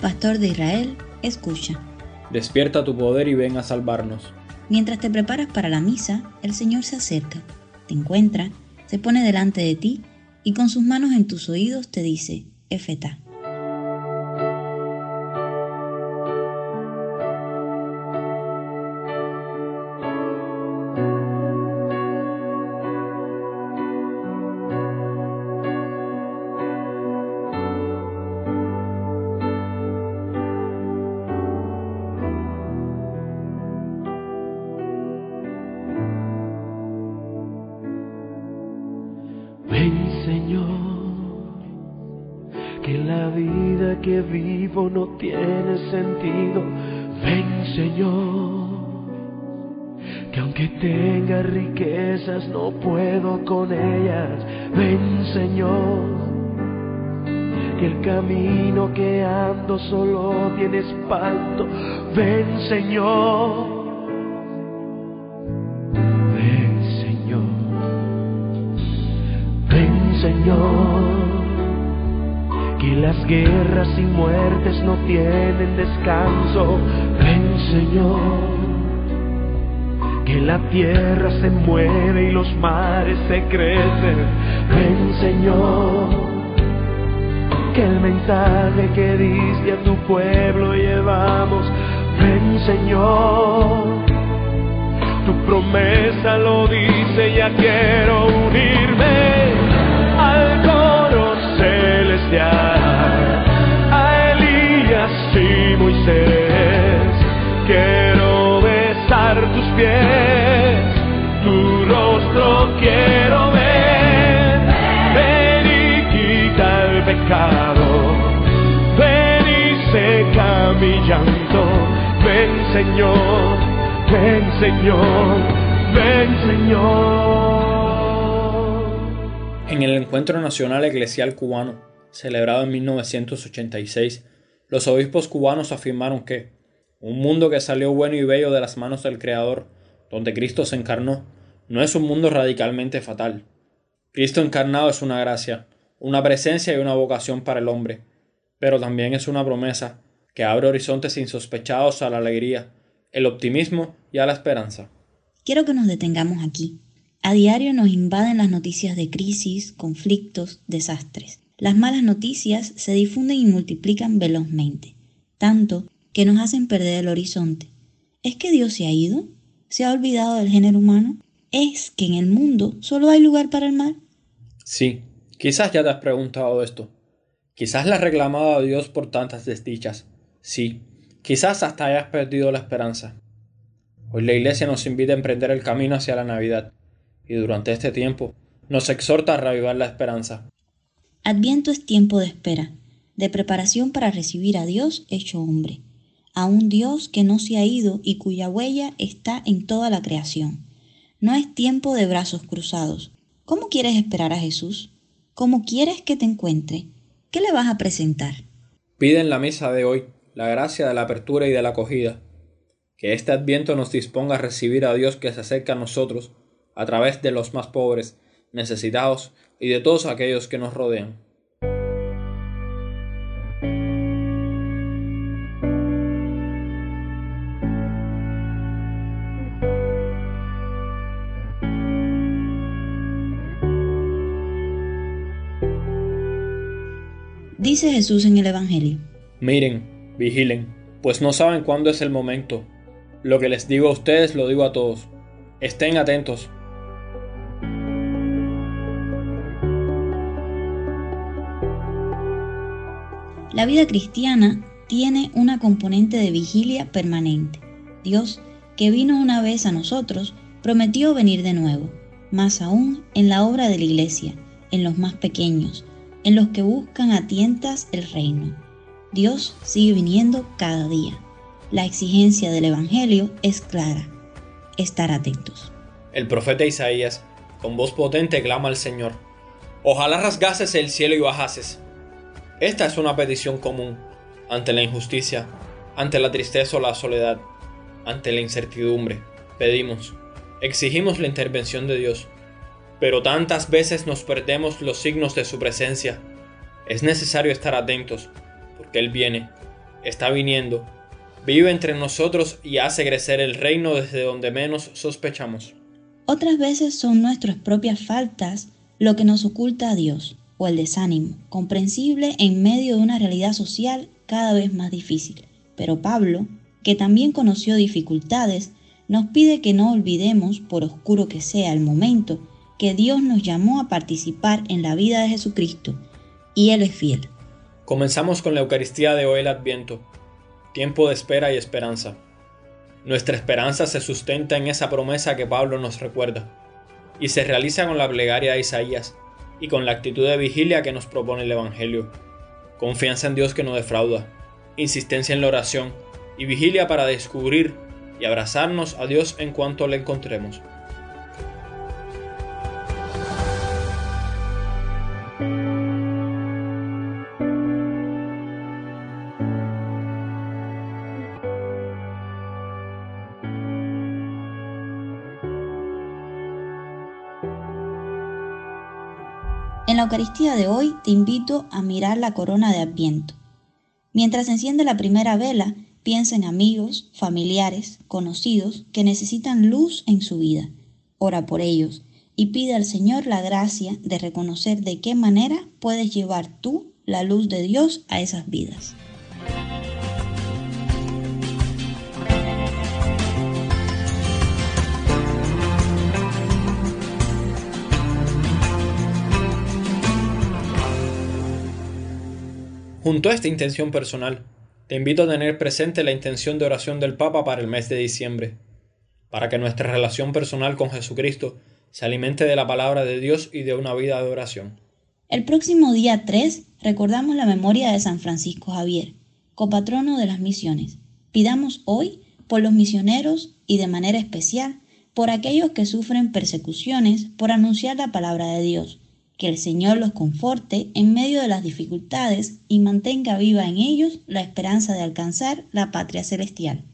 Pastor de Israel, escucha. Despierta tu poder y ven a salvarnos. Mientras te preparas para la misa, el Señor se acerca, te encuentra, se pone delante de ti y con sus manos en tus oídos te dice, Efeta. No tiene sentido. Ven Señor, que aunque tenga riquezas no puedo con ellas. Ven Señor, que el camino que ando solo tiene espanto. Ven Señor. Ven Señor. Ven Señor que las guerras y muertes no tienen descanso. Ven Señor, que la tierra se mueve y los mares se crecen. Ven Señor, que el mensaje que diste a tu pueblo llevamos. Ven Señor, tu promesa lo dice, ya quiero unirme pies, tu rostro quiero ver. Ven y quita el pecado, ven y seca mi llanto. Ven Señor, ven Señor, ven Señor. En el Encuentro Nacional Eclesial Cubano, celebrado en 1986, los obispos cubanos afirmaron que un mundo que salió bueno y bello de las manos del Creador, donde Cristo se encarnó, no es un mundo radicalmente fatal. Cristo encarnado es una gracia, una presencia y una vocación para el hombre, pero también es una promesa que abre horizontes insospechados a la alegría, el optimismo y a la esperanza. Quiero que nos detengamos aquí. A diario nos invaden las noticias de crisis, conflictos, desastres. Las malas noticias se difunden y multiplican velozmente, tanto que nos hacen perder el horizonte. ¿Es que Dios se ha ido? ¿Se ha olvidado del género humano? ¿Es que en el mundo solo hay lugar para el mal? Sí, quizás ya te has preguntado esto. Quizás le has reclamado a Dios por tantas desdichas. Sí, quizás hasta hayas perdido la esperanza. Hoy la Iglesia nos invita a emprender el camino hacia la Navidad, y durante este tiempo nos exhorta a reavivar la esperanza. Adviento es tiempo de espera, de preparación para recibir a Dios hecho hombre, a un Dios que no se ha ido y cuya huella está en toda la creación. No es tiempo de brazos cruzados. ¿Cómo quieres esperar a Jesús? ¿Cómo quieres que te encuentre? ¿Qué le vas a presentar? Pide en la misa de hoy la gracia de la apertura y de la acogida. Que este adviento nos disponga a recibir a Dios que se acerca a nosotros a través de los más pobres, necesitados y de todos aquellos que nos rodean. Dice Jesús en el Evangelio. Miren, vigilen, pues no saben cuándo es el momento. Lo que les digo a ustedes lo digo a todos. Estén atentos, La vida cristiana tiene una componente de vigilia permanente. Dios, que vino una vez a nosotros, prometió venir de nuevo, más aún en la obra de la Iglesia, en los más pequeños, en los que buscan a tientas el reino. Dios sigue viniendo cada día. La exigencia del Evangelio es clara. Estar atentos. El profeta Isaías, con voz potente, clama al Señor. Ojalá rasgases el cielo y bajases esta es una petición común ante la injusticia, ante la tristeza o la soledad, ante la incertidumbre. Pedimos, exigimos la intervención de Dios, pero tantas veces nos perdemos los signos de su presencia. Es necesario estar atentos, porque Él viene, está viniendo, vive entre nosotros y hace crecer el reino desde donde menos sospechamos. Otras veces son nuestras propias faltas lo que nos oculta a Dios, o el desánimo, comprensible en medio de una realidad social cada vez más difícil. Pero Pablo, que también conoció dificultades, nos pide que no olvidemos, por oscuro que sea el momento, que Dios nos llamó a participar en la vida de Jesucristo, y Él es fiel. Comenzamos con la Eucaristía de hoy el Adviento, tiempo de espera y esperanza. Nuestra esperanza se sustenta en esa promesa que Pablo nos recuerda, y se realiza con la plegaria de Isaías y con la actitud de vigilia que nos propone el Evangelio. Confianza en Dios que no defrauda, insistencia en la oración y vigilia para descubrir y abrazarnos a Dios en cuanto le encontremos. En la Eucaristía de hoy te invito a mirar la corona de Adviento. Mientras enciende la primera vela, piensa en amigos, familiares, conocidos que necesitan luz en su vida. Ora por ellos y pide al Señor la gracia de reconocer de qué manera puedes llevar tú la luz de Dios a esas vidas. Junto a esta intención personal, te invito a tener presente la intención de oración del Papa para el mes de diciembre, para que nuestra relación personal con Jesucristo se alimente de la palabra de Dios y de una vida de oración. El próximo día 3 recordamos la memoria de San Francisco Javier, copatrono de las misiones. Pidamos hoy por los misioneros y de manera especial por aquellos que sufren persecuciones por anunciar la palabra de Dios que el Señor los conforte en medio de las dificultades y mantenga viva en ellos la esperanza de alcanzar la patria celestial.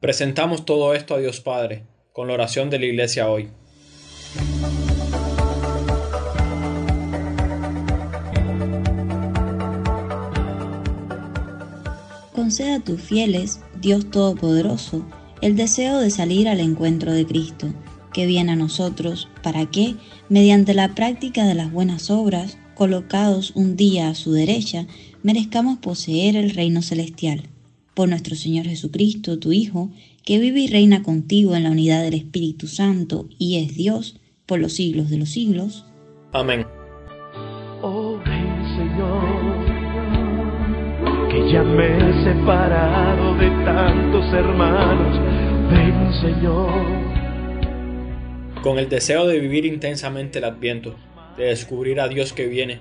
Presentamos todo esto a Dios Padre con la oración de la Iglesia hoy. Conceda a tus fieles, Dios Todopoderoso, el deseo de salir al encuentro de Cristo que viene a nosotros, para que, mediante la práctica de las buenas obras, colocados un día a su derecha, merezcamos poseer el reino celestial. Por nuestro Señor Jesucristo, tu Hijo, que vive y reina contigo en la unidad del Espíritu Santo y es Dios por los siglos de los siglos. Amén. Oh, ven Señor, que ya me he separado de tantos hermanos. Ven Señor. Con el deseo de vivir intensamente el Adviento, de descubrir a Dios que viene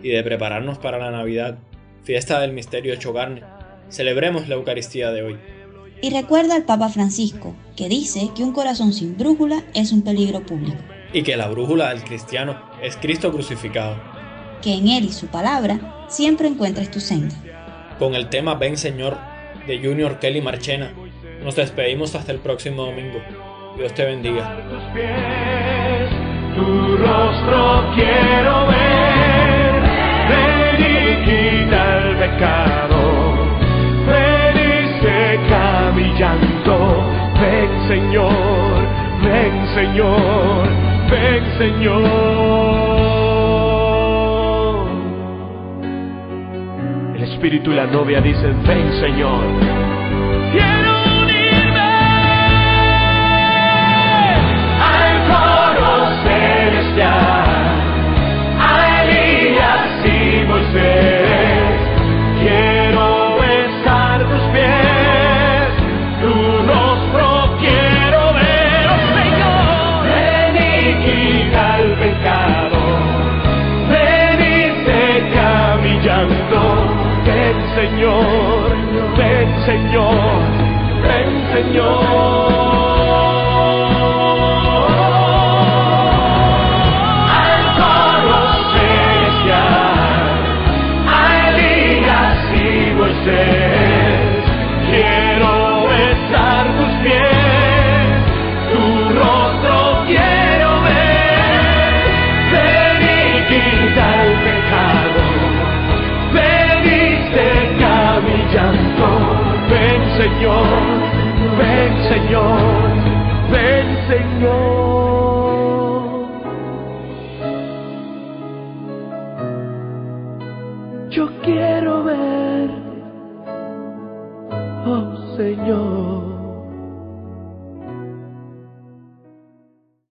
y de prepararnos para la Navidad, fiesta del misterio hecho carne, celebremos la Eucaristía de hoy. Y recuerda al Papa Francisco, que dice que un corazón sin brújula es un peligro público. Y que la brújula del cristiano es Cristo crucificado. Que en Él y su palabra siempre encuentres tu senda. Con el tema Ven Señor de Junior Kelly Marchena, nos despedimos hasta el próximo domingo. Dios te bendiga. tu rostro quiero ver. Ven y quita el pecado, ven y seca mi llanto. Ven Señor, ven Señor, ven Señor. El Espíritu y la novia dicen, ven Señor. Señor. Señor, ven Señor.